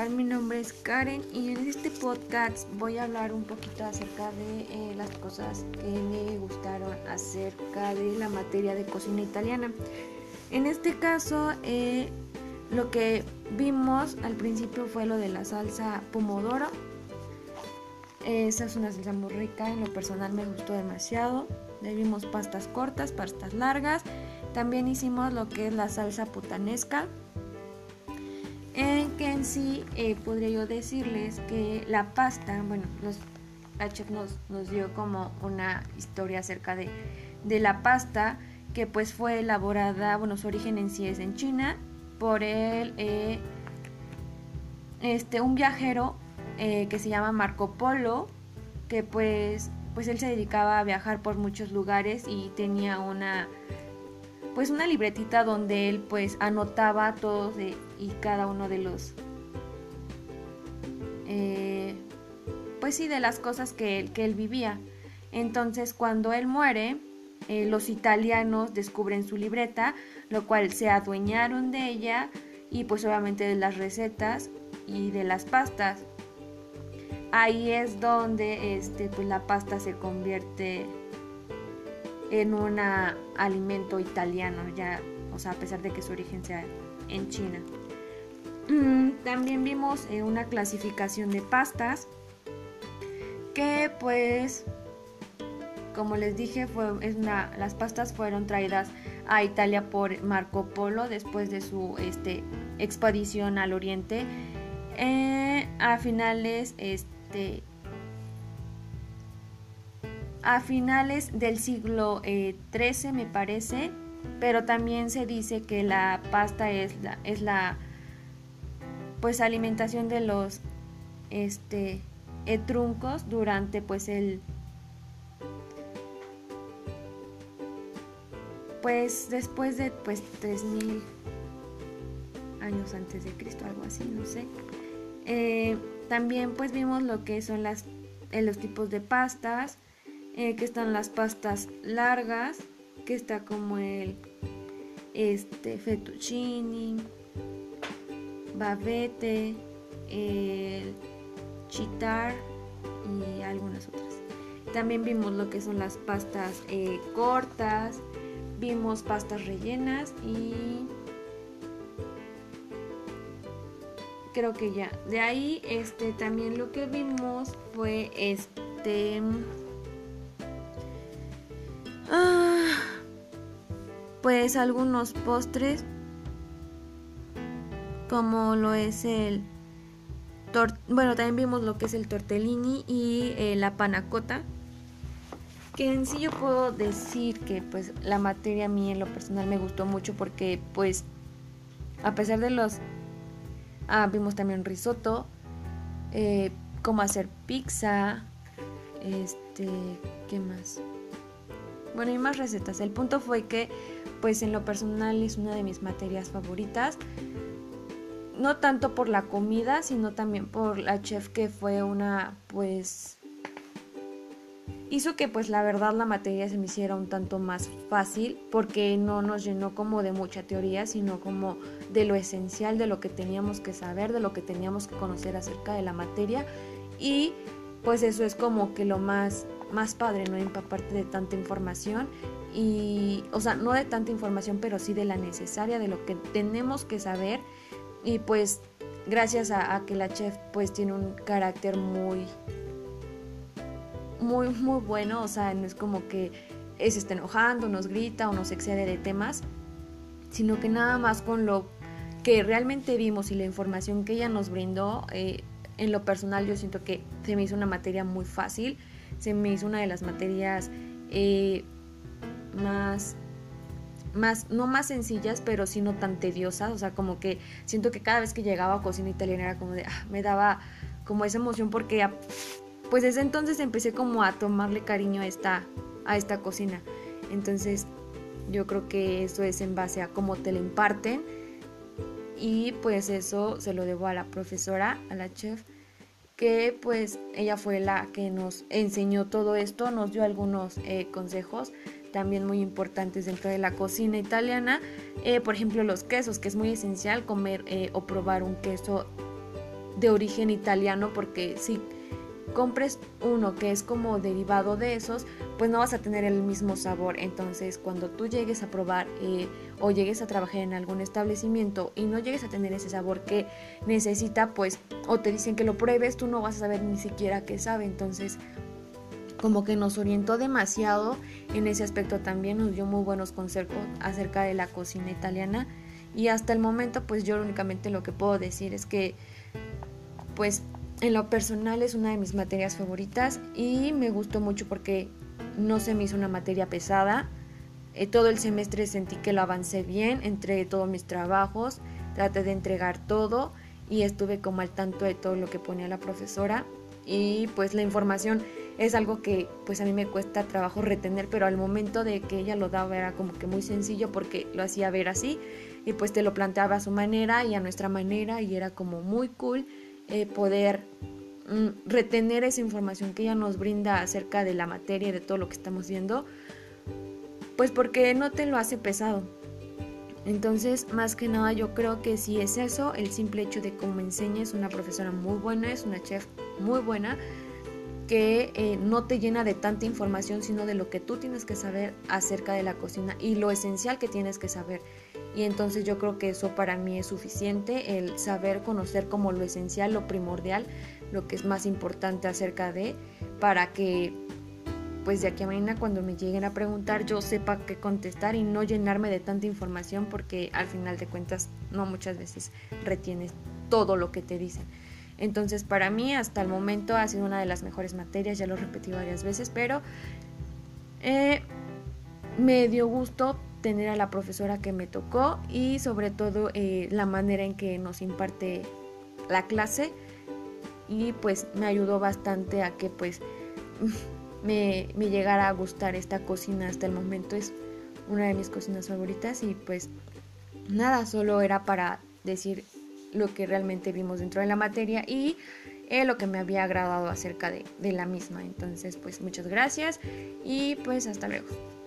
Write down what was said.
tal? Mi nombre es Karen y en este podcast voy a hablar un poquito acerca de eh, las cosas que me gustaron acerca de la materia de cocina italiana. En este caso, eh, lo que vimos al principio fue lo de la salsa pomodoro. Esa es una salsa muy rica, en lo personal me gustó demasiado. Le vimos pastas cortas, pastas largas. También hicimos lo que es la salsa putanesca en que en sí eh, podría yo decirles que la pasta, bueno, la chef nos, nos, dio como una historia acerca de, la pasta que pues fue elaborada, bueno, su origen en sí es en China por el, eh, este, un viajero eh, que se llama Marco Polo, que pues, pues él se dedicaba a viajar por muchos lugares y tenía una pues una libretita donde él pues anotaba todos y cada uno de los eh, pues sí de las cosas que él, que él vivía. Entonces cuando él muere eh, los italianos descubren su libreta lo cual se adueñaron de ella y pues obviamente de las recetas y de las pastas. Ahí es donde este pues la pasta se convierte en un alimento italiano, ya, o sea, a pesar de que su origen sea en China. Mm, también vimos eh, una clasificación de pastas que pues como les dije fue, las pastas fueron traídas a Italia por Marco Polo después de su este, expedición al oriente eh, a finales este, a finales del siglo XIII eh, me parece, pero también se dice que la pasta es la, es la pues alimentación de los este etruncos durante pues el pues después de pues 3000 años antes de Cristo algo así no sé. Eh, también pues vimos lo que son las los tipos de pastas eh, que están las pastas largas, que está como el este fettuccine, bavete, el chitar y algunas otras. También vimos lo que son las pastas eh, cortas, vimos pastas rellenas y creo que ya. De ahí este también lo que vimos fue este pues algunos postres como lo es el bueno también vimos lo que es el tortellini y eh, la panacota que en sí yo puedo decir que pues la materia a mí en lo personal me gustó mucho porque pues a pesar de los ah, vimos también risotto eh, cómo hacer pizza este qué más bueno y más recetas. El punto fue que pues en lo personal es una de mis materias favoritas. No tanto por la comida, sino también por la chef que fue una, pues, hizo que pues la verdad la materia se me hiciera un tanto más fácil porque no nos llenó como de mucha teoría, sino como de lo esencial, de lo que teníamos que saber, de lo que teníamos que conocer acerca de la materia y pues eso es como que lo más más padre, ¿no? Empaparte de tanta información y, o sea, no de tanta información, pero sí de la necesaria, de lo que tenemos que saber. Y pues gracias a, que la chef pues tiene un carácter muy, muy, muy bueno, o sea, no es como que se está enojando, nos grita o nos excede de temas, sino que nada más con lo que realmente vimos y la información que ella nos brindó, eh, en lo personal yo siento que se me hizo una materia muy fácil, se me hizo una de las materias eh, más más, no más sencillas, pero sí no tan tediosas, o sea, como que siento que cada vez que llegaba a cocina italiana era como de, ah, me daba como esa emoción porque pues desde entonces empecé como a tomarle cariño a esta, a esta cocina. Entonces yo creo que eso es en base a cómo te la imparten y pues eso se lo debo a la profesora, a la chef que pues ella fue la que nos enseñó todo esto, nos dio algunos eh, consejos también muy importantes dentro de la cocina italiana, eh, por ejemplo los quesos, que es muy esencial comer eh, o probar un queso de origen italiano porque si compres uno que es como derivado de esos, pues no vas a tener el mismo sabor. Entonces, cuando tú llegues a probar eh, o llegues a trabajar en algún establecimiento y no llegues a tener ese sabor que necesita, pues, o te dicen que lo pruebes, tú no vas a saber ni siquiera qué sabe. Entonces, como que nos orientó demasiado en ese aspecto también, nos dio muy buenos consejos acerca de la cocina italiana. Y hasta el momento, pues yo únicamente lo que puedo decir es que, pues en lo personal es una de mis materias favoritas y me gustó mucho porque no se me hizo una materia pesada. Eh, todo el semestre sentí que lo avancé bien, entregué todos mis trabajos, traté de entregar todo y estuve como al tanto de todo lo que ponía la profesora y pues la información es algo que pues a mí me cuesta trabajo retener, pero al momento de que ella lo daba era como que muy sencillo porque lo hacía ver así y pues te lo planteaba a su manera y a nuestra manera y era como muy cool eh, poder retener esa información que ella nos brinda acerca de la materia y de todo lo que estamos viendo, pues porque no te lo hace pesado. Entonces, más que nada, yo creo que si es eso, el simple hecho de cómo enseña es una profesora muy buena, es una chef muy buena, que eh, no te llena de tanta información, sino de lo que tú tienes que saber acerca de la cocina y lo esencial que tienes que saber. Y entonces yo creo que eso para mí es suficiente, el saber conocer como lo esencial, lo primordial, lo que es más importante acerca de, para que pues de aquí a mañana cuando me lleguen a preguntar yo sepa qué contestar y no llenarme de tanta información porque al final de cuentas no muchas veces retienes todo lo que te dicen. Entonces para mí hasta el momento ha sido una de las mejores materias, ya lo repetí varias veces, pero eh, me dio gusto tener a la profesora que me tocó y sobre todo eh, la manera en que nos imparte la clase y pues me ayudó bastante a que pues me, me llegara a gustar esta cocina hasta el momento es una de mis cocinas favoritas y pues nada, solo era para decir lo que realmente vimos dentro de la materia y eh, lo que me había agradado acerca de, de la misma. Entonces, pues muchas gracias y pues hasta luego.